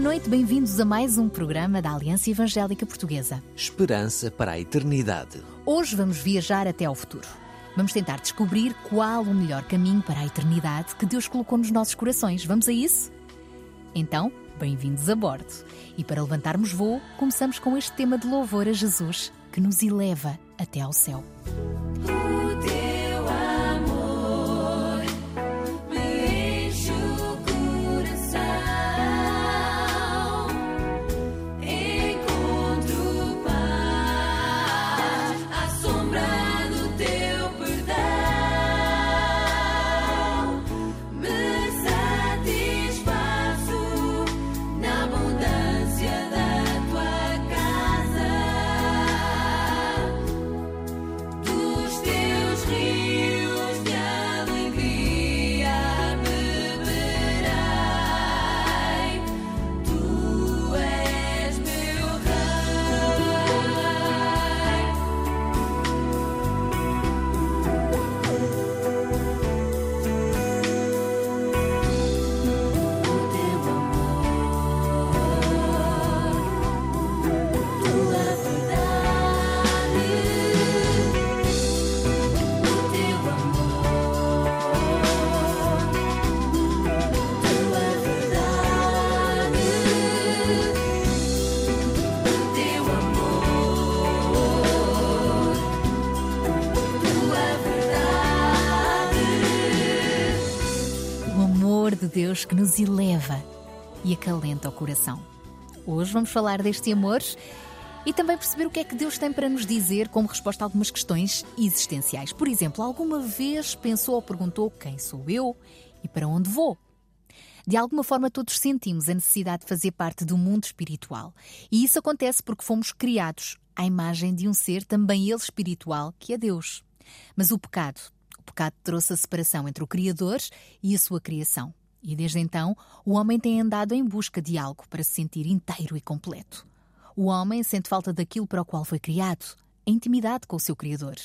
Boa noite, bem-vindos a mais um programa da Aliança Evangélica Portuguesa. Esperança para a eternidade. Hoje vamos viajar até ao futuro. Vamos tentar descobrir qual o melhor caminho para a eternidade que Deus colocou nos nossos corações. Vamos a isso? Então, bem-vindos a bordo. E para levantarmos voo, começamos com este tema de louvor a Jesus que nos eleva até ao céu. Deus que nos eleva e acalenta o coração. Hoje vamos falar deste amor e também perceber o que é que Deus tem para nos dizer como resposta a algumas questões existenciais. Por exemplo, alguma vez pensou ou perguntou quem sou eu e para onde vou? De alguma forma, todos sentimos a necessidade de fazer parte do mundo espiritual. E isso acontece porque fomos criados à imagem de um ser, também ele espiritual, que é Deus. Mas o pecado, o pecado trouxe a separação entre o Criador e a sua criação. E desde então, o homem tem andado em busca de algo para se sentir inteiro e completo. O homem sente falta daquilo para o qual foi criado, a intimidade com o seu Criador.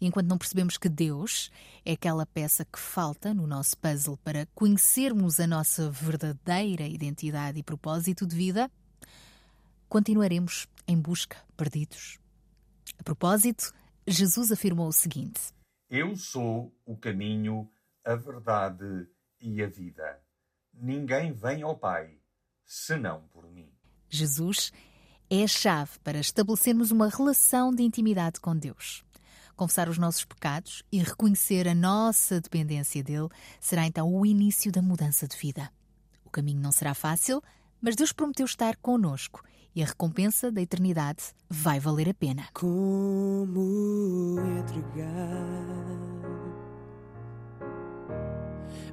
E enquanto não percebemos que Deus é aquela peça que falta no nosso puzzle para conhecermos a nossa verdadeira identidade e propósito de vida, continuaremos em busca, perdidos. A propósito, Jesus afirmou o seguinte: Eu sou o caminho, a verdade e a vida. Ninguém vem ao Pai senão por mim. Jesus é a chave para estabelecermos uma relação de intimidade com Deus. Confessar os nossos pecados e reconhecer a nossa dependência dele será então o início da mudança de vida. O caminho não será fácil, mas Deus prometeu estar conosco e a recompensa da eternidade vai valer a pena. Como entregar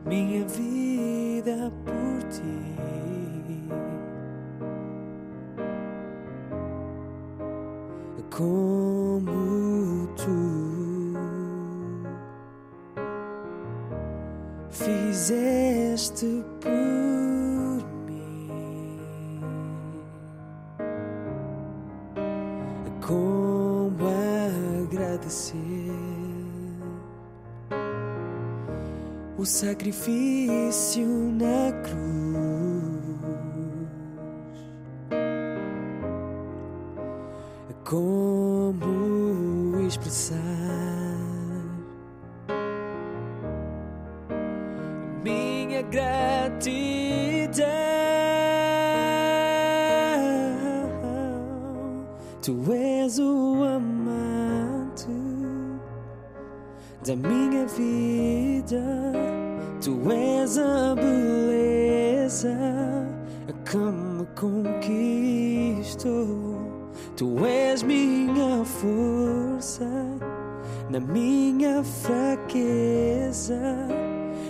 minha vida por ti? Como tu fizeste por mim? Como agradecer o sacrifício na cruz? Como expressar minha gratidão? Tu és o amante da minha vida. Tu és a beleza que me conquistou. Tu és minha força na minha fraqueza.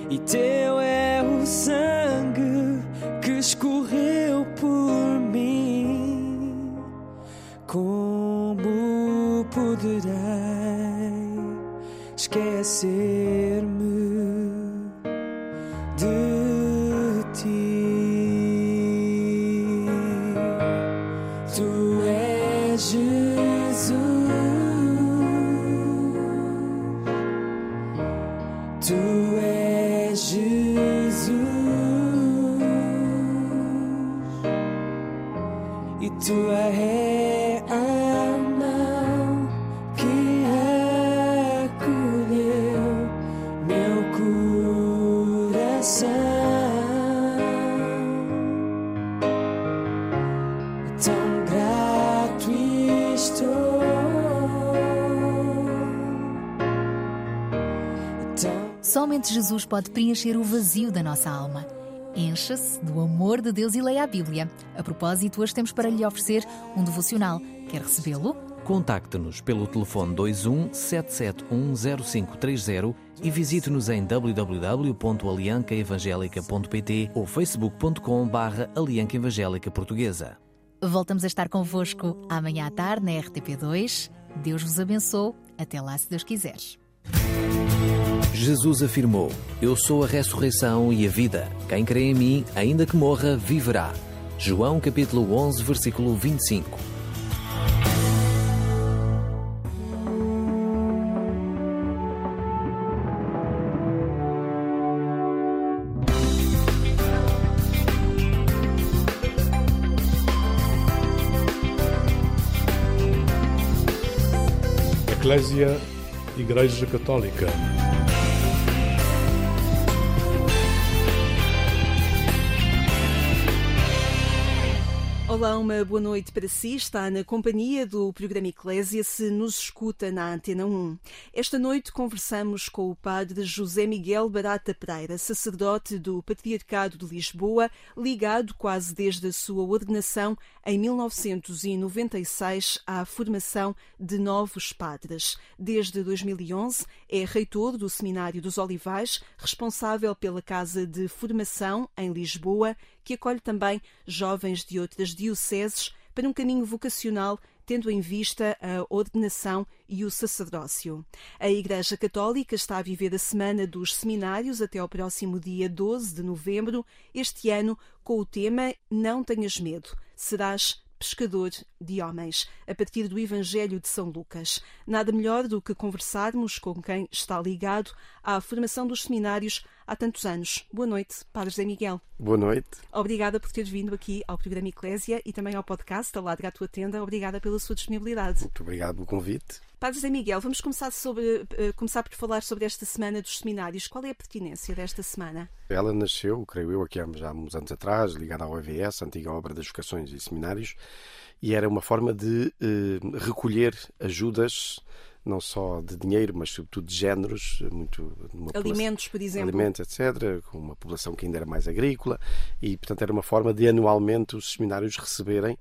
E teu é o sangue Pode preencher o vazio da nossa alma. Encha-se do amor de Deus e leia a Bíblia. A propósito, hoje temos para lhe oferecer um devocional. Quer recebê-lo? Contacte-nos pelo telefone 21 7710530 e visite-nos em www.aliancaevangelica.pt ou facebook.com barra Alianca Evangélica Portuguesa. Voltamos a estar convosco amanhã à tarde na RTP2. Deus vos abençoe. Até lá, se Deus quiser. Jesus afirmou: Eu sou a ressurreição e a vida. Quem crê em mim, ainda que morra, viverá. João capítulo 11, versículo 25. Eclésia Igreja Católica. Olá, uma boa noite para si. Está na companhia do programa Eclésia, se nos escuta na Antena 1. Esta noite conversamos com o padre José Miguel Barata Pereira, sacerdote do Patriarcado de Lisboa, ligado quase desde a sua ordenação em 1996 à formação de novos padres. Desde 2011 é reitor do Seminário dos Olivais, responsável pela Casa de Formação em Lisboa, que acolhe também jovens de outras dioceses para um caminho vocacional tendo em vista a ordenação e o sacerdócio. A Igreja Católica está a viver a Semana dos Seminários até ao próximo dia 12 de novembro, este ano com o tema Não tenhas medo, serás pescador de homens, a partir do Evangelho de São Lucas. Nada melhor do que conversarmos com quem está ligado à formação dos seminários há tantos anos. Boa noite, Padre José Miguel. Boa noite. Obrigada por ter vindo aqui ao programa Eclésia e também ao podcast Aladra a Tua Tenda. Obrigada pela sua disponibilidade. Muito obrigado pelo convite. Padre José Miguel, vamos começar, sobre, eh, começar por falar sobre esta Semana dos Seminários. Qual é a pertinência desta semana? Ela nasceu, creio eu, aqui há uns anos atrás, ligada ao EVS, antiga obra das vocações e seminários, e era uma forma de eh, recolher ajudas não só de dinheiro, mas sobretudo de géneros, muito numa Alimentos, por exemplo. alimentos, etc., com uma população que ainda era mais agrícola, e portanto era uma forma de anualmente os seminários receberem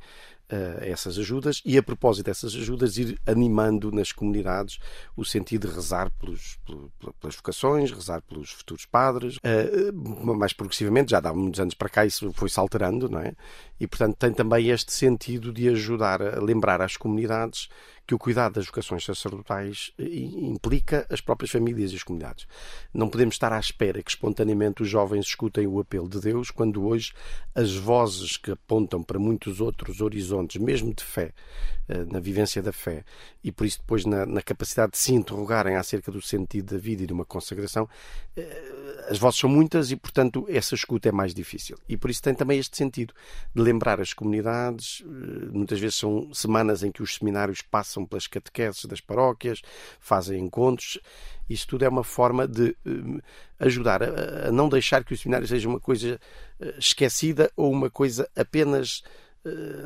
essas ajudas e, a propósito dessas ajudas, ir animando nas comunidades o sentido de rezar pelos, pel- pelas vocações, rezar pelos futuros padres. Mais progressivamente, já há muitos anos para cá, isso foi-se alterando, não é? E, portanto, tem também este sentido de ajudar a lembrar às comunidades que o cuidado das vocações sacerdotais eh, implica as próprias famílias e as comunidades. Não podemos estar à espera que espontaneamente os jovens escutem o apelo de Deus, quando hoje as vozes que apontam para muitos outros horizontes, mesmo de fé, eh, na vivência da fé, e por isso depois na, na capacidade de se interrogarem acerca do sentido da vida e de uma consagração, eh, as vozes são muitas e, portanto, essa escuta é mais difícil. E por isso tem também este sentido de lembrar as comunidades. eh, Muitas vezes são semanas em que os seminários passam pelas catequeses das paróquias, fazem encontros. Isto tudo é uma forma de ajudar a, não deixar que o seminário seja uma coisa esquecida ou uma coisa apenas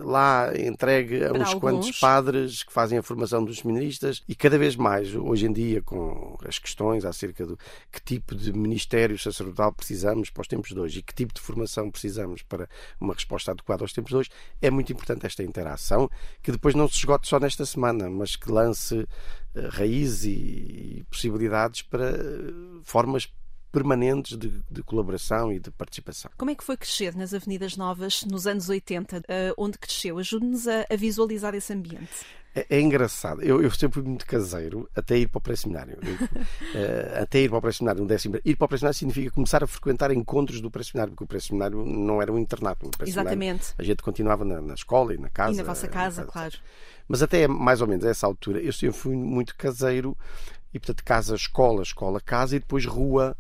lá entregue a Para uns alguns. quantos padres que fazem a formação dos seminaristas e cada vez mais, hoje em dia, com as questões acerca do que tipo de ministério sacerdotal precisamos para os tempos de hoje e que tipo de formação precisamos para uma resposta adequada aos tempos de hoje, é muito importante esta interação, que depois não se esgote só nesta semana, mas que lance eh, raízes e, e possibilidades para eh, formas permanentes de, de, colaboração e de participação. Como é que foi crescer nas Avenidas Novas nos anos 80, uh, onde cresceu? Ajude-nos a, a, visualizar esse ambiente. É, é engraçado. Eu, eu, sempre fui muito caseiro até ir para o pré-seminário. uh, até ir para o pré-seminário, um décimo. Ir para o pré-seminário significa começar a frequentar encontros do pré-seminário, porque o pré-seminário não era um internato. Exatamente. A gente continuava na, na, escola e na casa. E na vossa casa, na casa, claro. Mas até mais ou menos a essa altura, eu sempre fui muito caseiro e, portanto, casa, escola, escola, casa e depois rua,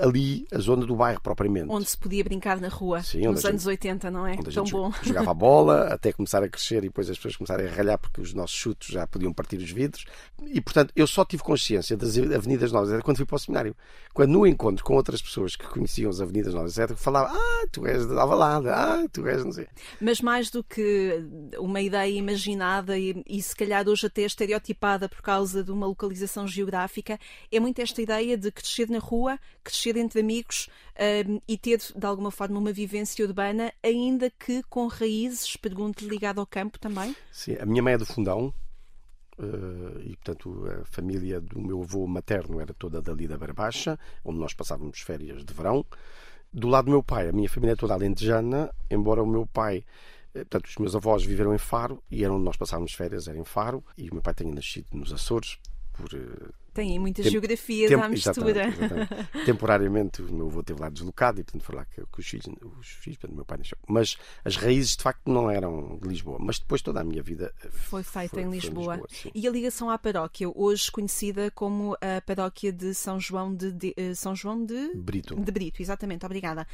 ali a zona do bairro propriamente. Onde se podia brincar na rua Sim, nos anos 80, não é? Tão bom. Jogava a bola até começar a crescer e depois as pessoas começarem a ralhar porque os nossos chutos já podiam partir os vidros. E portanto eu só tive consciência das Avenidas Novas era quando fui para o seminário. Quando no encontro com outras pessoas que conheciam as Avenidas Novas, etc., falava: Ah, tu és de Alvalade, ah, tu és não sei. Mas mais do que uma ideia imaginada e, e se calhar hoje até estereotipada por causa de uma localização geográfica, é muito esta ideia de crescer na rua, crescer entre amigos um, e ter, de alguma forma, uma vivência urbana, ainda que com raízes, pergunto, ligado ao campo também? Sim, a minha mãe é do Fundão. Uh, e portanto a família do meu avô materno era toda dali da Barbaixa, onde nós passávamos férias de verão. Do lado do meu pai, a minha família é toda alentejana, embora o meu pai eh, Portanto, os meus avós viveram em Faro e era onde nós passávamos férias, era em Faro, e o meu pai tinha nascido nos Açores, por uh, tem muita Tem, geografia tempo, à mistura. Exatamente, exatamente. Temporariamente, o meu avô esteve lá deslocado e, portanto, foi lá que, que os filhos, os filhos portanto, meu pai nasceu. Mas as raízes, de facto, não eram de Lisboa. Mas depois toda a minha vida eh, foi feita em Lisboa. Em Lisboa e a ligação à paróquia, hoje conhecida como a paróquia de São João de, de uh, São João de Brito. De Brito, exatamente, obrigada.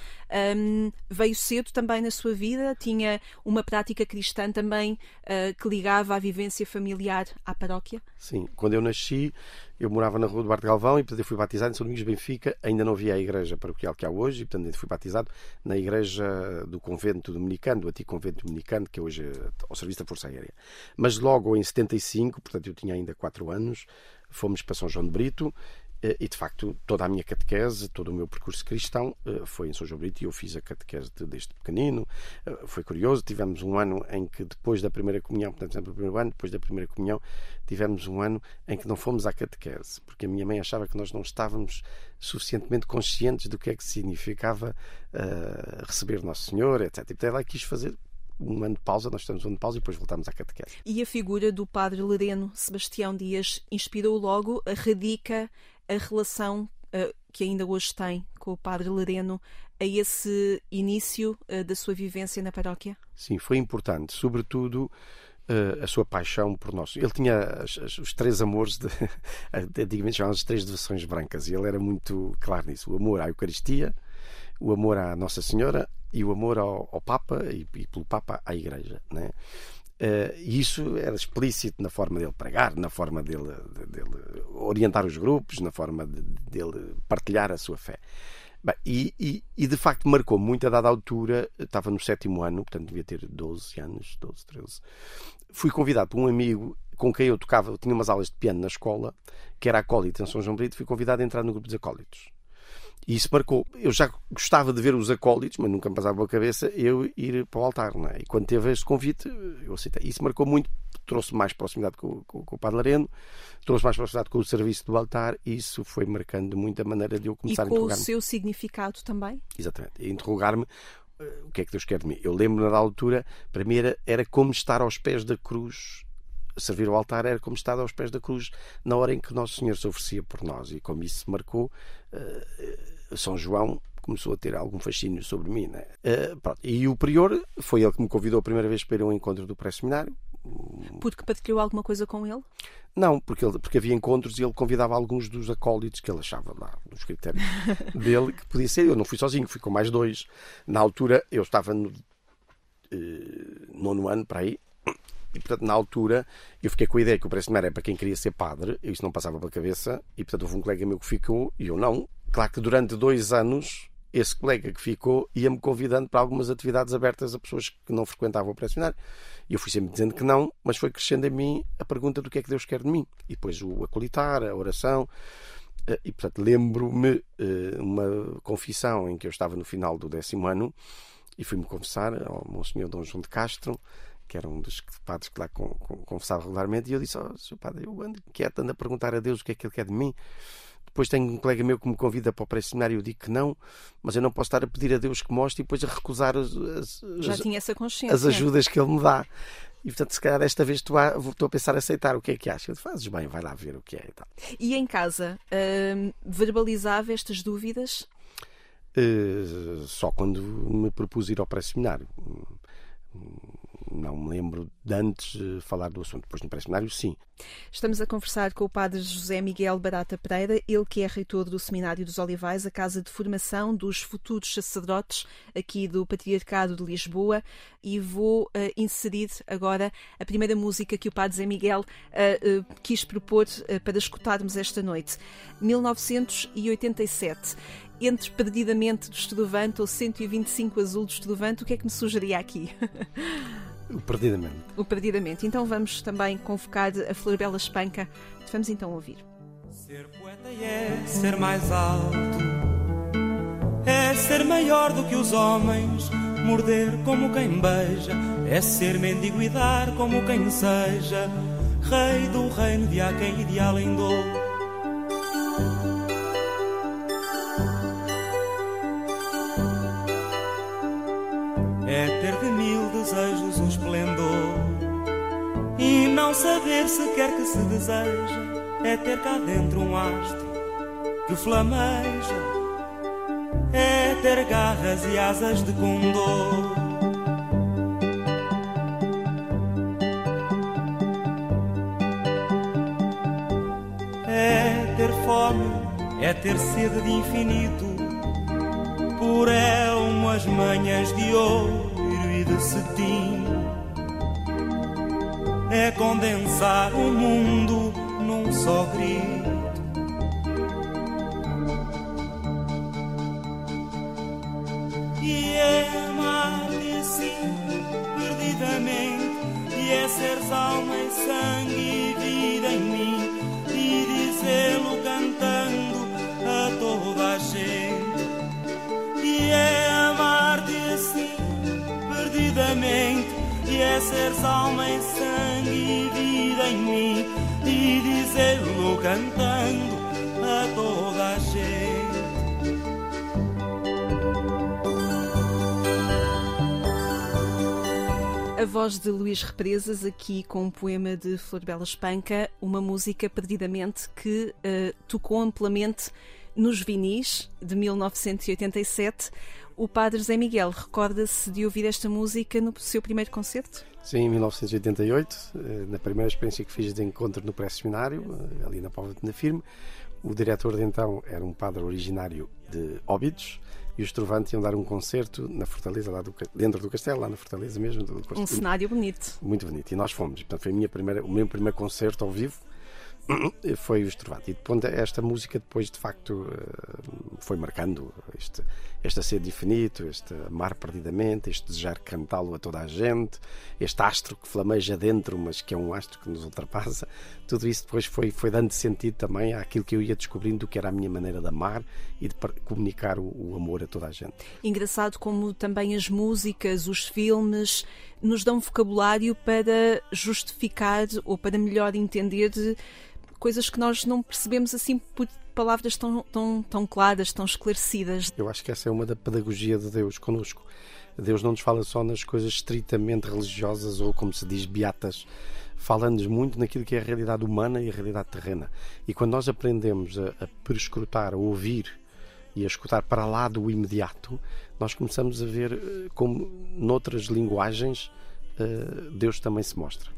Um, veio cedo também na sua vida, tinha uma prática cristã também uh, que ligava a vivência familiar à paróquia? Sim, quando eu nasci eu morava na rua Bar Galvão e, portanto, eu fui batizado em São Domingos Benfica. Ainda não havia a igreja paroquial que há hoje e, portanto, fui batizado na igreja do convento dominicano, do antigo convento dominicano, que hoje é ao serviço da Força Aérea. Mas logo em 75, portanto, eu tinha ainda 4 anos, fomos para São João de Brito e de facto toda a minha catequese, todo o meu percurso cristão eh, foi em São João Brito e eu fiz a catequese desde pequenino. Eh, foi curioso, tivemos um ano em que depois da primeira comunhão, portanto, sempre o primeiro ano, depois da primeira comunhão, tivemos um ano em que não fomos à catequese, porque a minha mãe achava que nós não estávamos suficientemente conscientes do que é que significava uh, receber Nosso Senhor, etc. E portanto ela quis fazer um ano de pausa, nós estamos um ano de pausa e depois voltamos à catequese. E a figura do padre Lereno Sebastião Dias inspirou logo, radica a relação uh, que ainda hoje tem com o Padre Lereno a esse início uh, da sua vivência na paróquia? Sim, foi importante, sobretudo uh, a sua paixão por nós. Ele tinha as, as, os três amores, de, antigamente chamavam as três devoções brancas, e ele era muito claro nisso: o amor à Eucaristia, o amor à Nossa Senhora e o amor ao, ao Papa e, e, pelo Papa à Igreja. Né? Uh, e isso era explícito na forma dele pregar, na forma dele, dele orientar os grupos, na forma de, dele partilhar a sua fé. Bem, e, e, e, de facto marcou muito a dada altura, estava no sétimo ano, portanto devia ter 12 anos, 12, 13. Fui convidado por um amigo com quem eu tocava, eu tinha umas aulas de piano na escola, que era acólito em São João Brito, fui convidado a entrar no grupo dos acólitos. E isso marcou. Eu já gostava de ver os acólitos, mas nunca me passava pela cabeça eu ir para o altar. Não é? E quando teve este convite, eu aceitei. Isso marcou muito, trouxe mais proximidade com, com, com o Padre Lareno, trouxe mais proximidade com o serviço do altar, e isso foi marcando muito a maneira de eu começar a interrogar-me. E com o seu significado também? Exatamente. Interrogar-me uh, o que é que Deus quer de mim. Eu lembro-me da altura, para mim era, era como estar aos pés da cruz servir ao altar era como estar aos pés da cruz na hora em que Nosso Senhor se oferecia por nós e como isso marcou uh, são João começou a ter algum fascínio sobre mim. Né? Uh, e o prior foi ele que me convidou a primeira vez para ir a um encontro do pré-seminário. Porque partilhou alguma coisa com ele? Não, porque, ele, porque havia encontros e ele convidava alguns dos acólitos que ele achava lá, nos critérios dele, que podia ser. Eu não fui sozinho, fui com mais dois. Na altura, eu estava no uh, nono ano, para aí, e, portanto, na altura, eu fiquei com a ideia que o pré-seminário era para quem queria ser padre, isso não passava pela cabeça, e, portanto, houve um colega meu que ficou, e eu não, Claro que durante dois anos esse colega que ficou ia-me convidando para algumas atividades abertas a pessoas que não frequentavam o pressionário. E eu fui sempre dizendo que não, mas foi crescendo em mim a pergunta do que é que Deus quer de mim. E depois o acolitar, a oração. Eh, e, portanto, lembro-me eh, uma confissão em que eu estava no final do décimo ano e fui-me confessar ao Monsenhor Dom João de Castro, que era um dos padres que lá confessava regularmente, e eu disse: oh, Sr. Padre, eu ando quieto, ando a perguntar a Deus o que é que Ele quer de mim depois tenho um colega meu que me convida para o pré-seminário e eu digo que não, mas eu não posso estar a pedir a Deus que mostre e depois a recusar as, as, as, as ajudas que Ele me dá. E portanto, se calhar desta vez estou a, estou a pensar a aceitar o que é que acha. Fazes bem, vai lá ver o que é e tal. E em casa, hum, verbalizava estas dúvidas? Eh, só quando me propus ir ao pré-seminário. Não me lembro de antes eh, falar do assunto. Depois no pré-seminário, sim. Estamos a conversar com o padre José Miguel Barata Pereira, ele que é reitor do Seminário dos Olivais, a casa de formação dos futuros sacerdotes aqui do Patriarcado de Lisboa. E vou uh, inserir agora a primeira música que o padre José Miguel uh, uh, quis propor para escutarmos esta noite. 1987 entre Perdidamente do Estudovante ou 125 Azul do Estudovante, o que é que me sugeria aqui? O Perdidamente. O Perdidamente. Então vamos também convocar a Flor Bela Espanca. Vamos então ouvir. Ser poeta é ser mais alto, é ser maior do que os homens, morder como quem beija, é ser mendigo e dar como quem seja, rei do reino de há quem ideal em dor. Saber sequer que se deseja É ter cá dentro um astro que flameja É ter garras e asas de condor É ter fome, é ter sede de infinito por é umas manhãs de ouro e de cetim. É condensar o mundo num só grito. E é amar-te assim, perdidamente, e é seres alma e sangue e vida em mim, seres alma sangue e vida em mim, e dizê-lo cantando a toda a gente. A voz de Luís Represas, aqui com um poema de Flor Bela Espanca, uma música perdidamente que uh, tocou amplamente nos vinis de 1987. O padre Zé Miguel recorda-se de ouvir esta música no seu primeiro concerto? Sim, em 1988, na primeira experiência que fiz de encontro no pré-seminário, ali na Póvoa de Nafirme. O diretor de então era um padre originário de Óbidos e os Trovantes iam dar um concerto na Fortaleza, lá do, dentro do castelo, lá na Fortaleza mesmo. Do, um cenário bonito. Muito bonito. E nós fomos. Portanto, foi a minha primeira, o meu primeiro concerto ao vivo foi o Estrovati. E depois, esta música depois de facto foi marcando este, este sede infinito, este amar perdidamente, este desejar cantá-lo a toda a gente, este astro que flameja dentro, mas que é um astro que nos ultrapassa. Tudo isso depois foi, foi dando sentido também àquilo que eu ia descobrindo que era a minha maneira de amar e de comunicar o, o amor a toda a gente. Engraçado como também as músicas, os filmes nos dão vocabulário para justificar ou para melhor entender coisas que nós não percebemos assim por palavras tão, tão, tão claras, tão esclarecidas. Eu acho que essa é uma da pedagogia de Deus conosco. Deus não nos fala só nas coisas estritamente religiosas ou, como se diz, beatas. Fala-nos muito naquilo que é a realidade humana e a realidade terrena. E quando nós aprendemos a, a prescrutar, a ouvir e a escutar para lá do imediato, nós começamos a ver como, noutras linguagens, Deus também se mostra.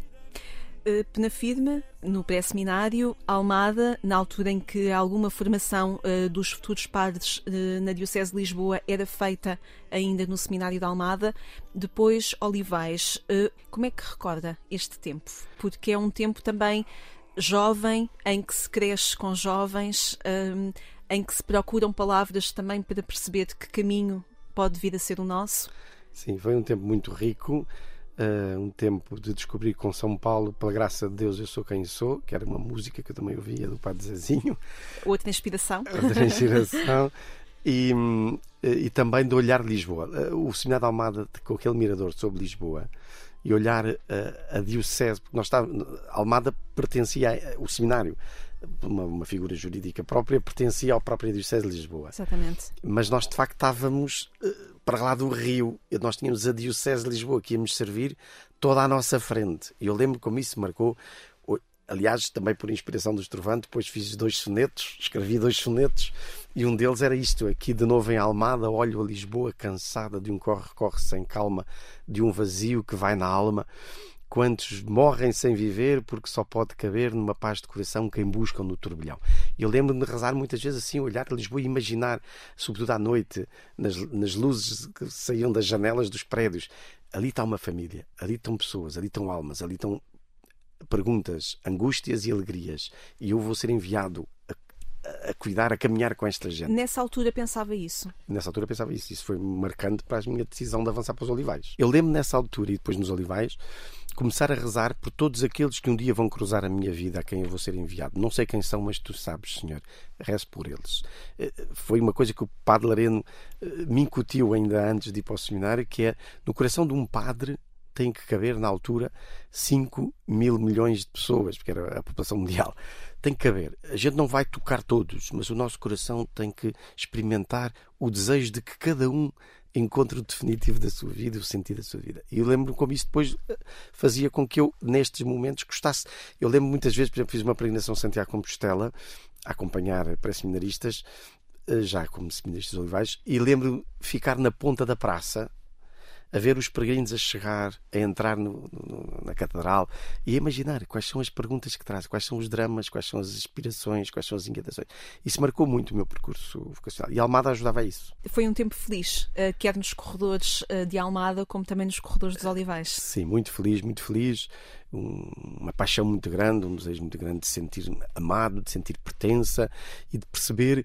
Penafirme, no pré-seminário, Almada, na altura em que alguma formação uh, dos futuros padres uh, na Diocese de Lisboa era feita ainda no seminário de Almada, depois Olivais. Uh, como é que recorda este tempo? Porque é um tempo também jovem, em que se cresce com jovens, em que se procuram palavras também para perceber de que caminho pode vir a ser o nosso. Sim, foi um tempo muito rico. Uh, um tempo de descobrir com São Paulo, pela graça de Deus, eu sou quem sou, que era uma música que eu também ouvia do Padre Zezinho. Outra inspiração. Outra inspiração. e, e também de olhar Lisboa. Uh, o Seminário de Almada, com aquele mirador sobre Lisboa, e olhar uh, a Diocese, porque nós estávamos, Almada pertencia, o seminário uma, uma figura jurídica própria, pertencia ao próprio Diocese de Lisboa. Exatamente. Mas nós, de facto, estávamos eh, para lá do rio. Nós tínhamos a Diocese de Lisboa que íamos servir toda à nossa frente. E eu lembro como isso marcou. Aliás, também por inspiração do Estrovante, depois fiz dois sonetos, escrevi dois sonetos, e um deles era isto: aqui de novo em Almada, olho a Lisboa cansada de um corre-corre sem calma, de um vazio que vai na alma. Quantos morrem sem viver porque só pode caber numa paz de coração quem buscam no turbilhão. Eu lembro-me de rezar muitas vezes assim, olhar para Lisboa e imaginar, sobretudo à noite, nas, nas luzes que saíam das janelas dos prédios, ali está uma família, ali estão pessoas, ali estão almas, ali estão perguntas, angústias e alegrias. E eu vou ser enviado a, a- a cuidar, a caminhar com esta gente. Nessa altura pensava isso. Nessa altura pensava isso. Isso foi marcante para a minha decisão de avançar para os Olivais. Eu lembro nessa altura e depois nos Olivais começar a rezar por todos aqueles que um dia vão cruzar a minha vida a quem eu vou ser enviado. Não sei quem são, mas tu sabes, Senhor. Rezo por eles. Eh, Foi uma coisa que o Padre Lareno eh, me incutiu ainda antes de ir para o seminário, que é no coração de um padre tem que caber na altura 5 mil milhões de pessoas, porque era a população mundial. Tem que caber. A gente não vai tocar todos, mas o nosso coração tem que experimentar o desejo de que cada um encontre o definitivo da sua vida, o sentido da sua vida. E eu lembro como isso depois eh, fazia com que eu, nestes momentos, gostasse. Eu lembro muitas vezes, por exemplo, fiz uma peregrinação Santiago Compostela, a acompanhar pré-seminaristas, eh, já como seminaristas olivais, e lembro ficar na ponta da praça, a ver os peregrinos a chegar, a entrar no- no- na catedral e a imaginar quais são as perguntas que traz, quais são os dramas, quais são as inspirações, quais são as inquietações. Isso marcou muito o meu percurso vocacional. E a Almada ajudava a isso. Foi um tempo feliz, eh, quer nos corredores eh, de Almada, como também nos corredores dos Olivais. Sim, muito feliz, muito feliz. Um- uma paixão muito grande, um desejo muito grande de sentir amado, de sentir pertença e de perceber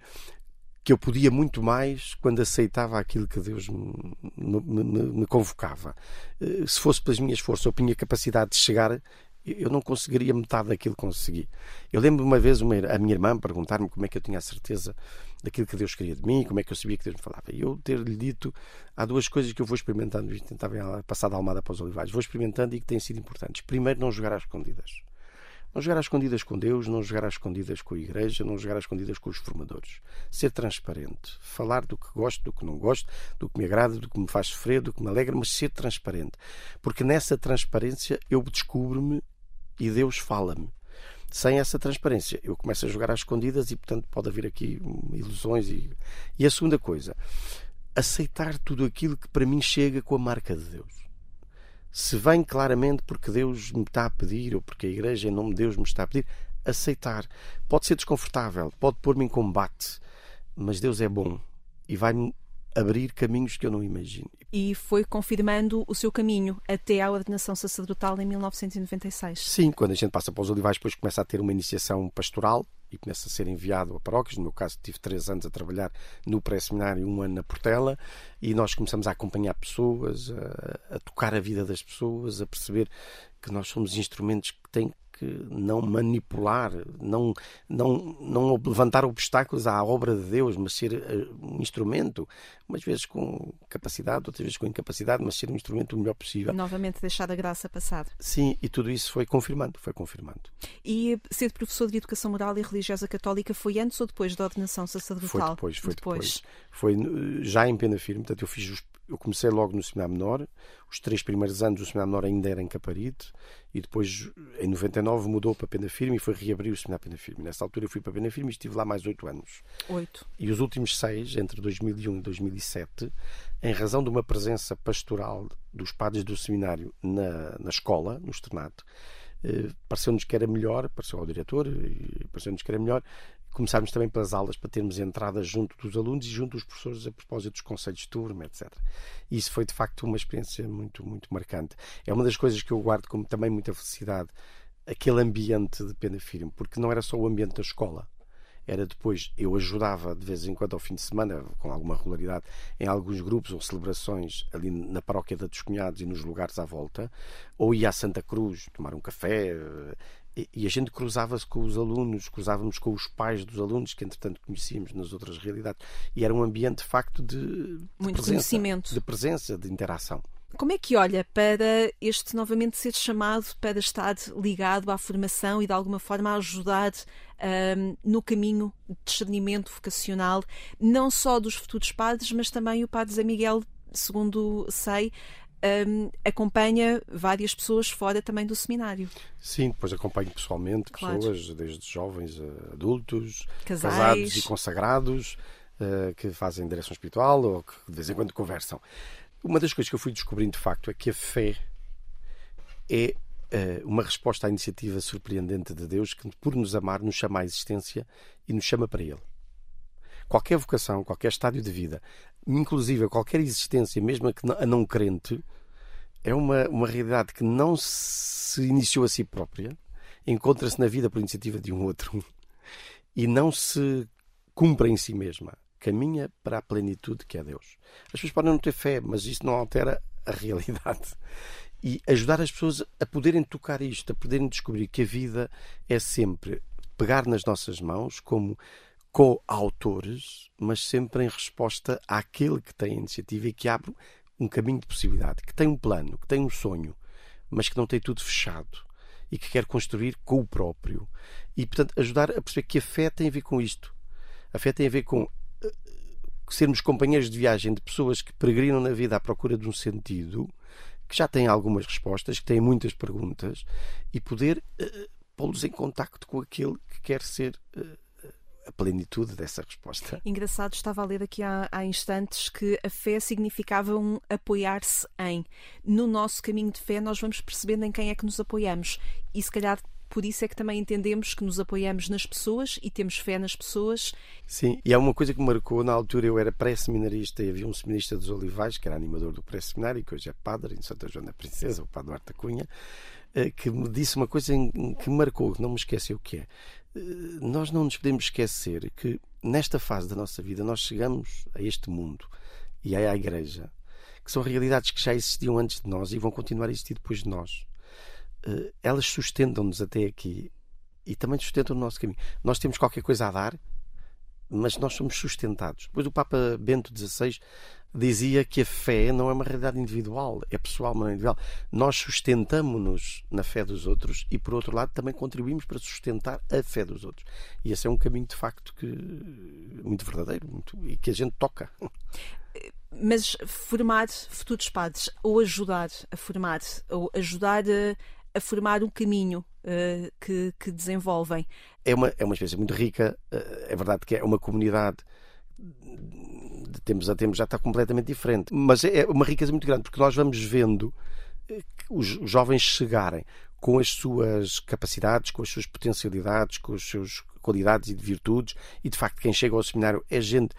que eu podia muito mais quando aceitava aquilo que Deus me, me- me- convocava. Eh, Se fosse pelas minhas forças, eu tinha capacidade de chegar, eu não conseguiria metade daquilo que consegui. Eu lembro uma vez uma, a minha irmã perguntar-me como é que eu tinha a certeza daquilo que Deus queria de mim, como é que eu sabia que Deus me falava. E eu ter-lhe dito, há duas coisas que eu vou experimentando, e tentava passar da Almada para os Olivais, vou experimentando e que têm sido importantes. Primeiro, não jogar às escondidas. Não jogar às escondidas com Deus, não jogar às escondidas com a Igreja, não jogar às escondidas com os formadores. Ser transparente. Falar do que gosto, do que não gosto, do que me agrada, do que me faz sofrer, do que me alegra, mas ser transparente. Porque nessa transparência eu descubro-me e Deus fala-me. Sem essa transparência, eu começo a jogar às escondidas e, portanto, pode haver aqui hum, ilusões. E, e a segunda coisa, aceitar tudo aquilo que para mim chega com a marca de Deus se vem claramente porque Deus me está a pedir ou porque a Igreja, em nome de Deus, me está a pedir, aceitar. Pode ser desconfortável, pode pôr-me em combate, mas Deus é bom e vai-me abrir caminhos que eu não imagino. E foi confirmando o seu caminho até à ordenação sacerdotal em 1996. Sim, quando a gente passa para os olivais, depois começa a ter uma iniciação pastoral e começa a ser enviado a paróquias. No meu caso, tive três anos a trabalhar no pré-seminário, um ano na Portela, e nós começamos a acompanhar pessoas, a, a tocar a vida das pessoas, a perceber que nós somos instrumentos que têm que não manipular, não, não, não levantar obstáculos à obra de Deus, mas ser eh, um instrumento, umas vezes com capacidade, outras vezes com incapacidade, mas ser um instrumento o melhor possível. Novamente deixar a graça passar. Sim, e tudo isso foi confirmando, foi confirmando. E ser professor de Educação Moral e Religiosa Católica foi antes ou depois da ordenação Foi sacerdotal? depois, foi depois. Foi eh, já em pena firme, portanto eu fiz os- eu comecei logo no seminário menor, os três primeiros anos o seminário menor ainda era em Caparite e depois em 99 mudou para pena firme e foi reabrir o seminário pena firme. Nessa altura eu fui para pena firme e estive lá mais oito anos. Oito. E os últimos seis, entre 2001 e 2007, em razão de uma presença pastoral dos padres do seminário na, na escola, no externato, eh, pareceu-nos que era melhor, pareceu ao diretor, pareceu-nos que era melhor começarmos também pelas aulas para termos entrada junto dos alunos e junto dos professores a propósito dos conselhos de turma, etc. Isso foi de facto uma experiência muito, muito marcante. É uma das coisas que eu guardo como também muita felicidade, aquele ambiente de pena firme, porque não era só o ambiente da escola, era depois, eu ajudava de vez em quando ao fim de semana, com alguma regularidade, em alguns grupos ou celebrações ali na paróquia da dos Cunhados e nos lugares à volta, ou ia à Santa Cruz tomar um café, eh, e, e a gente cruzava-se com os alunos, cruzávamos com os pais dos alunos, que entretanto conhecíamos nas outras realidades, e era um ambiente de facto de, de Muito presença, conhecimento. de presença, de interação. Como é que olha para este novamente ser chamado para estar ligado à formação e de alguma forma ajudar um, no caminho de discernimento vocacional, não só dos futuros padres, mas também o padre Zé Miguel, segundo sei, um, acompanha várias pessoas fora também do seminário. Sim, depois acompanho pessoalmente Claro. pessoas, desde jovens a adultos, Casais. casados e consagrados, eh, que fazem direção espiritual ou que de vez em quando conversam. Uma das coisas que eu fui descobrindo de facto é que a fé é eh, uma resposta à iniciativa surpreendente de Deus que, por nos amar, nos chama à existência e nos chama para Ele. Qualquer vocação, qualquer estádio de vida, inclusive qualquer existência, mesmo a não crente, é uma, uma realidade que não se iniciou a si própria, encontra-se na vida por iniciativa de um outro e não se cumpre em si mesma. Caminha para a plenitude que é Deus. As pessoas podem não ter fé, mas isso não altera a realidade. E ajudar as pessoas a poderem tocar isto, a poderem descobrir que a vida é sempre pegar nas nossas mãos como coautores, mas sempre em resposta àquele que tem a iniciativa e que abre um caminho de possibilidade, que tem um plano, que tem um sonho, mas que não tem tudo fechado e que quer construir com o próprio. E, portanto, ajudar a perceber que a fé tem a ver com isto. A fé tem a ver com sermos companheiros de viagem de pessoas que peregrinam na vida à procura de um sentido, que já têm algumas respostas, que têm muitas perguntas, e poder eh, pô-los em contacto com aquele que quer ser eh, a plenitude dessa resposta. Engraçado, estava a ler aqui há, há instantes que a fé significava um apoiar-se em. No nosso caminho de fé, nós vamos percebendo em quem é que nos apoiamos. E se calhar por isso é que também entendemos que nos apoiamos nas pessoas e temos fé nas pessoas. Sim, e há uma coisa que me marcou, na altura eu era pré-seminarista e havia um seminarista dos Olivais, que era animador do pré-seminário, que hoje é padre em Santa Joana Princesa, o padre Duarte da Cunha, eh, que me disse uma coisa que me marcou, que não me esqueceu, que é eh, nós não nos podemos esquecer que nesta fase da nossa vida nós chegamos a este mundo e à igreja, que são realidades que já existiam antes de nós e vão continuar a existir depois de nós. Eh, Elas sustentam-nos até aqui e também sustentam o nosso caminho. Nós temos qualquer coisa a dar, mas nós somos sustentados. Depois o Papa Bento XVI dizia que a fé não é uma realidade individual, é pessoal, não é individual. Nós sustentamos-nos na fé dos outros e, por outro lado, também contribuímos para sustentar a fé dos outros. E esse é um caminho, de facto, que muito verdadeiro muito, e que a gente toca. Mas formar futuros padres, ou ajudar a formar, ou ajudar a, a formar um caminho eh, que, que desenvolvem. é uma, é uma experiência muito rica. eh, É verdade que é uma comunidade de tempos a tempos já está completamente diferente, mas é uma riqueza muito grande porque nós vamos vendo eh, os os jovens chegarem com as suas capacidades, com as suas potencialidades, com as suas qualidades e virtudes, e de facto quem chega ao seminário é gente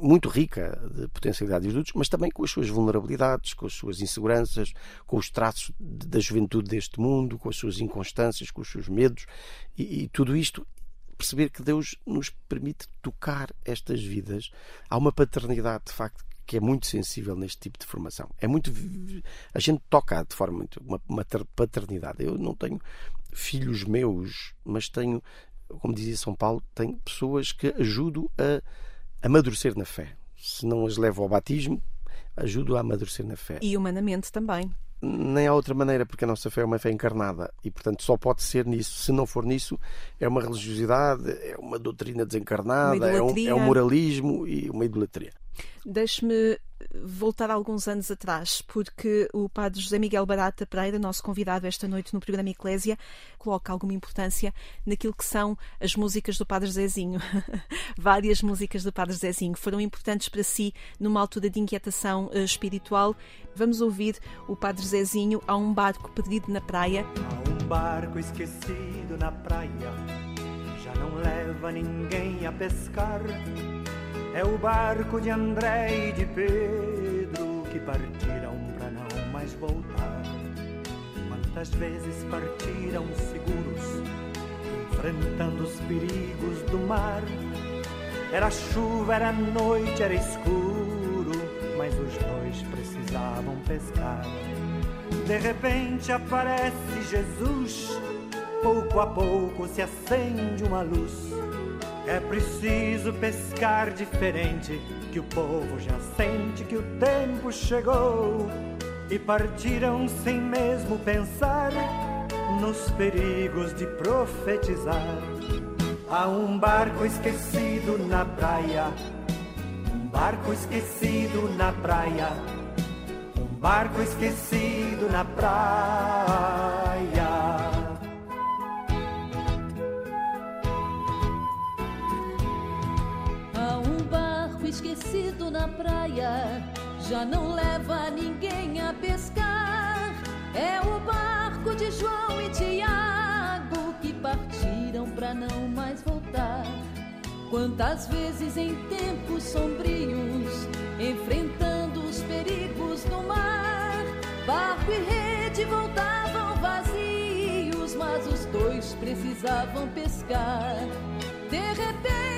muito rica de potencialidades e mas também com as suas vulnerabilidades, com as suas inseguranças, com os traços da juventude deste mundo, com as suas inconstâncias, com os seus medos, e, e tudo isto perceber que Deus nos permite tocar estas vidas. Há uma paternidade, de facto, que é muito sensível neste tipo de formação. É muito a gente toca de forma muito uma, uma ter- paternidade. Eu não tenho filhos meus, mas tenho, como dizia São Paulo, tenho pessoas que ajudo a amadurecer na fé. Se não as levo ao batismo, ajudo a amadurecer na fé. E humanamente também. Nem há outra maneira, porque a nossa fé é uma fé encarnada e, portanto, só pode ser nisso. Se não for nisso, é uma religiosidade, é uma doutrina desencarnada, Uma é um, é um moralismo e uma idolatria. Deixe-me voltar alguns anos atrás, porque o padre José Miguel Barata Pereira, nosso convidado esta noite no programa Eclésia, coloca alguma importância naquilo que são as músicas do Padre Zezinho. Várias músicas do Padre Zezinho foram importantes para si numa altura de inquietação eh, espiritual. Vamos ouvir o Padre Zezinho a um barco perdido na praia. Há um barco esquecido na praia, já não leva ninguém a pescar. É o barco de André e de Pedro que partiram para não mais voltar. Quantas vezes partiram seguros, enfrentando os perigos do mar. Era chuva, era noite, era escuro, mas os dois precisavam pescar. De repente aparece Jesus, pouco a pouco se acende uma luz. É preciso pescar diferente, que o povo já sente que o tempo chegou. E partiram sem mesmo pensar nos perigos de profetizar. Há um barco esquecido na praia, um barco esquecido na praia, um barco esquecido na praia. Esquecido na praia, já não leva ninguém a pescar. É o barco de João e Tiago que partiram pra não mais voltar. Quantas vezes em tempos sombrios, enfrentando os perigos do mar, barco e rede voltavam vazios, mas os dois precisavam pescar. De repente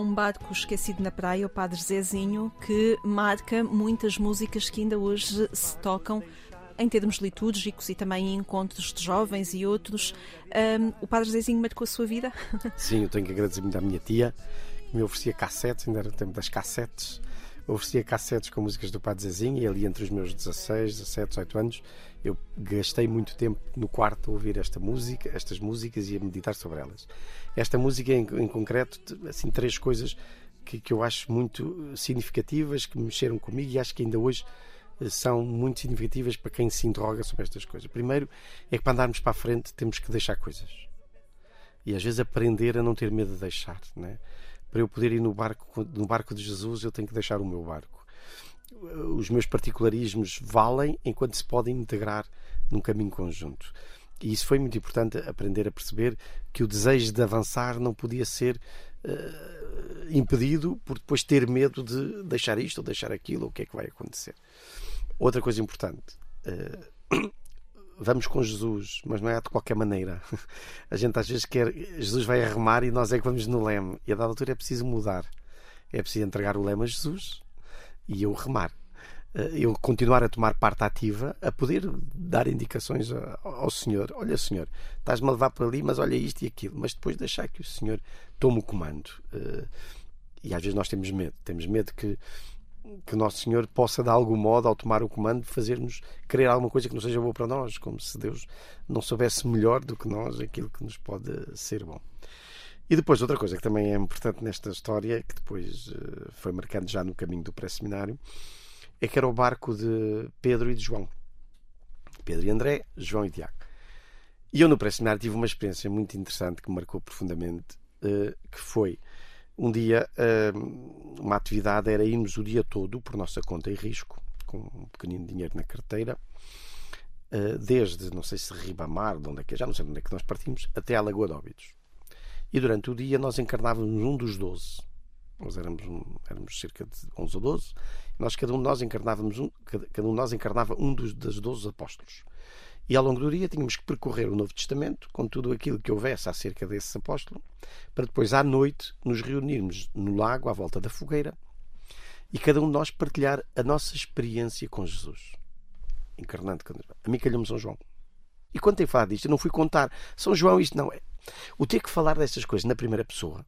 um barco esquecido na praia, o Padre Zezinho, que marca muitas músicas que ainda hoje se tocam em termos litúrgicos e também em encontros de jovens e outros. Ahm, o Padre Zezinho marcou a sua vida? Sim, eu tenho que agradecer muito à minha tia, que me oferecia cassetes, ainda era o tempo das cassetes. Oferecia cassetes com músicas do Padre Zezinho e ali entre os meus 16, 17, 18 anos eu gastei muito tempo no quarto a ouvir esta música, estas músicas e a meditar sobre elas. Esta música em, em concreto, assim, três coisas que, que eu acho muito significativas, que mexeram comigo e acho que ainda hoje eh, são muito significativas para quem se interroga sobre estas coisas. Primeiro é que para andarmos para a frente temos que deixar coisas. E às vezes aprender a não ter medo de deixar. Né? Para eu poder ir no barco, no barco de Jesus, eu tenho que deixar o meu barco. Os meus particularismos valem enquanto se podem integrar num caminho conjunto. E isso foi muito importante aprender a perceber que o desejo de avançar não podia ser eh, impedido por depois ter medo de deixar isto ou deixar aquilo, ou o que é que vai acontecer. Outra coisa importante. eh, vamos com Jesus, mas não é de qualquer maneira. A gente às vezes quer. Jesus vai a remar e nós é que vamos no leme. E a dada altura é preciso mudar. É preciso entregar o leme a Jesus e eu remar. Eh, Eu continuar a tomar parte ativa, a poder dar indicações ao Senhor. Olha, Senhor, estás-me a levar para ali, mas olha isto e aquilo. Mas depois deixar que o Senhor tome o comando. Eh, E às vezes nós temos medo. Temos medo que, que nosso Senhor possa, de algum modo, ao tomar o comando, fazer-nos querer alguma coisa que não seja boa para nós, como se Deus não soubesse melhor do que nós aquilo que nos pode ser bom. E depois, outra coisa que também é importante nesta história, que depois eh, foi marcando já no caminho do pré-seminário, é que era o barco de Pedro e de João. Pedro e André, João e Tiago. E eu no pré-seminário tive uma experiência muito interessante que me marcou profundamente, eh, que foi um dia, eh, uma atividade era irmos o dia todo por nossa conta e risco, com um pequenino dinheiro na carteira, eh, desde, não sei se Ribamar, de onde é que é, já não sei de onde é que nós partimos, até à Lagoa de Óbidos. E durante o dia nós encarnávamos um dos doze. Nós éramos, um- éramos cerca de 11 ou 12. Nós, cada um de nós encarnávamos um, cada, cada um nós encarnava um dos, das 12 apóstolos. E ao longo do dia tínhamos que percorrer o Novo Testamento com tudo aquilo que houvesse acerca desse apóstolo, para depois à noite nos reunirmos no lago à volta da fogueira e cada um de nós partilhar a nossa experiência com Jesus. Encarnando A mim calhou-me São João. E quando tem falado disto, eu não fui contar São João, isto não é. O ter que falar destas coisas na primeira pessoa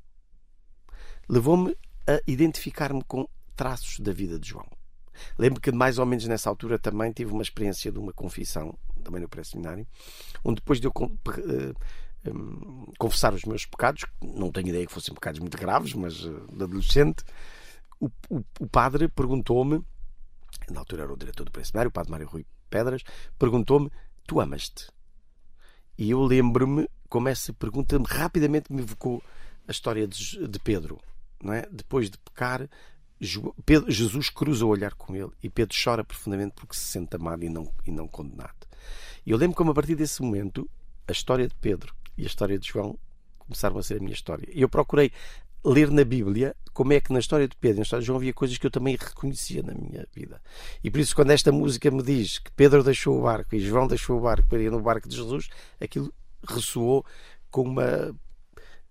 levou-me a identificar-me com traços da vida de João. Lembro que mais ou menos nessa altura também tive uma experiência de uma confissão, também no pré-seminário, onde depois de eu eh, hum, confessar os meus pecados, não tenho ideia que fossem pecados muito graves, mas eh, de adolescente, o, o- o padre perguntou-me, na altura era o diretor do pré-seminário, o padre Mário Rui Pedras, perguntou-me: Tu amas-te? E eu lembro-me como essa pergunta rapidamente me evocou a história de, de Pedro. Não é? Depois de pecar, Jesus cruza o olhar com ele e Pedro chora profundamente porque se sente amado e não, e não condenado. E eu lembro como a partir desse momento a história de Pedro e a história de João começaram a ser a minha história. E eu procurei ler na Bíblia como é que na história de Pedro e na história de João havia coisas que eu também reconhecia na minha vida. E por isso, quando esta música me diz que Pedro deixou o barco e João deixou o barco para ir no barco de Jesus, aquilo ressoou com uma,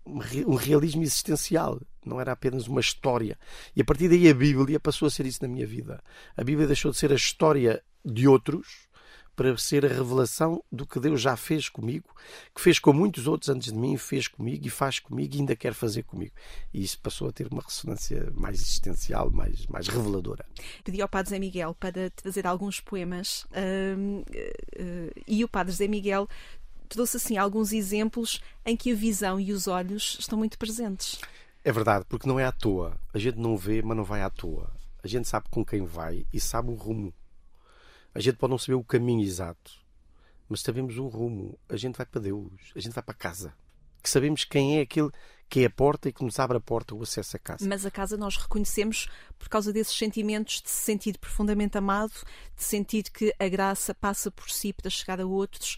um realismo existencial. Não era apenas uma história. E a partir daí a Bíblia passou a ser isso na minha vida. A Bíblia deixou de ser a história de outros para ser a revelação do que Deus já fez comigo, que fez com muitos outros antes de mim, fez comigo e faz comigo e ainda quer fazer comigo. E isso passou a ter uma ressonância mais existencial, mais, mais reveladora. Pedi ao Padre Zé Miguel para trazer alguns poemas uh, uh, e o Padre Zé Miguel trouxe assim alguns exemplos em que a visão e os olhos estão muito presentes. É verdade, porque não é à toa. A gente não vê, mas não vai à toa. A gente sabe com quem vai e sabe o rumo. A gente pode não saber o caminho exato, mas sabemos um rumo. A gente vai para Deus, a gente vai para casa. Que sabemos quem é aquele que é a porta e que nos abre a porta o acesso à casa. Mas a casa nós reconhecemos por causa desses sentimentos de se sentir profundamente amado, de sentir que a graça passa por si para chegar a outros.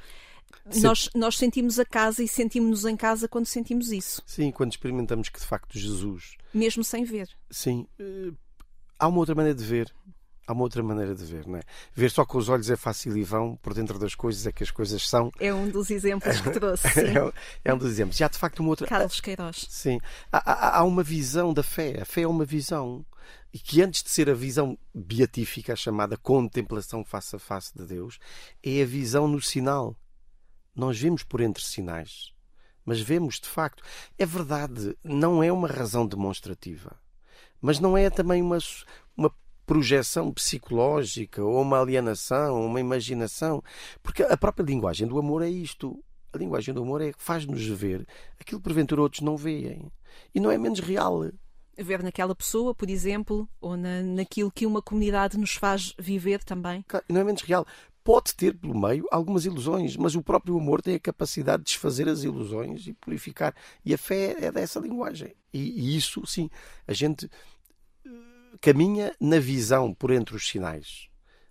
Nós, nós sentimos a casa e sentimos-nos em casa quando sentimos isso. Sim, quando experimentamos que de facto Jesus. Mesmo sem ver. Sim. Uh, há uma outra maneira de ver há uma outra maneira de ver, não é? Ver só com os olhos é fácil e vão, por dentro das coisas é que as coisas são. É um dos exemplos que trouxe. É, é, um dos exemplos. Já de facto uma outra. Carlos Queiroz. Sim. Há, há, há, uma visão da fé. A fé é uma visão. E que antes de ser a visão beatífica, a chamada contemplação face a face de Deus, é a visão no sinal. Nós vemos por entre sinais, mas vemos de facto. É verdade, não é uma razão demonstrativa mas não é também uma, uma projeção psicológica ou uma alienação, ou uma imaginação, porque a própria linguagem do amor é isto. A linguagem do amor é faz-nos ver aquilo que porventura outros não veem. E não é menos real. Ver naquela pessoa, por exemplo, ou na, naquilo que uma comunidade nos faz viver também. Claro, não é menos real. Pode ter pelo meio algumas ilusões, mas o próprio amor tem a capacidade de desfazer as ilusões e purificar. E a fé é dessa linguagem. E, e isso, sim, a gente caminha na visão por entre os sinais,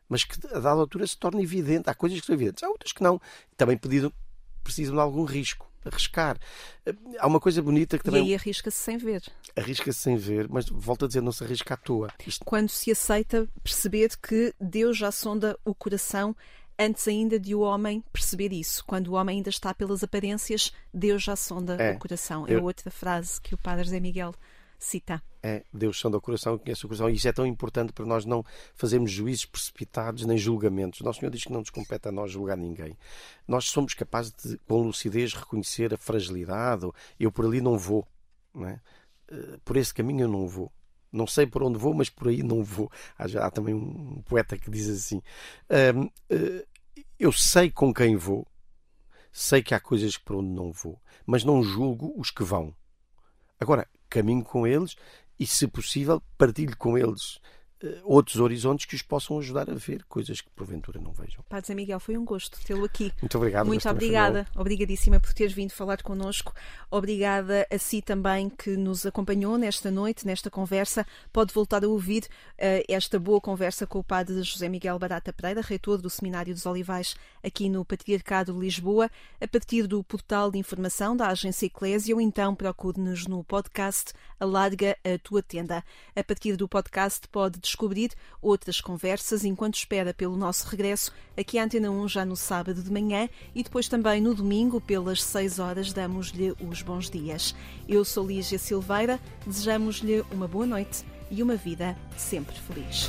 mas que a dada altura se torna evidente. Há coisas que são evidentes, há outras que não. Também pedido, precisam de algum risco, arriscar. Há uma coisa bonita que também. E aí arrisca-se sem ver. Arrisca-se sem ver, mas volto a dizer, não se arrisca à toa. Isto... Quando se aceita perceber que Deus já sonda o coração antes ainda de o homem perceber isso. Quando o homem ainda está pelas aparências, Deus já sonda é, o coração. É eu... outra frase que o Padre Zé Miguel cita. É, Deus sonda o coração, conhece o coração, e isso é tão importante para nós não fazermos juízos precipitados nem julgamentos. Nosso Senhor diz que não nos compete a nós julgar ninguém. Nós somos capazes de, com lucidez, reconhecer a fragilidade. Eu por ali não vou, não é? Eh, por esse caminho eu não vou. Não sei por onde vou, mas por aí não vou. Há, há também um poeta que diz assim: uh, Eu sei com quem vou, sei que há coisas por onde não vou, mas não julgo os que vão. Agora, caminho com eles e, se possível, partilho com eles outros horizontes que os possam ajudar a ver coisas que porventura não vejam. Padre Zé Miguel, foi um gosto tê-lo aqui. Muito obrigado. Muito obrigada, obrigadíssima por teres vindo falar connosco. Obrigada a si também que nos acompanhou nesta noite, nesta conversa. Pode voltar a ouvir uh, esta boa conversa com o Padre José Miguel Barata Pereira, reitor do Seminário dos Olivais, aqui no Patriarcado de Lisboa, a partir do portal de informação da Agência Eclésia, ou então procure-nos no podcast Alarga a Tua Tenda. A partir do podcast pode descobrir outras conversas enquanto espera pelo nosso regresso aqui à Antena 1 já no sábado de manhã e depois também no domingo pelas 6 horas damos-lhe os bons dias. Eu sou Lígia Silveira, desejamos-lhe uma boa noite e uma vida sempre feliz.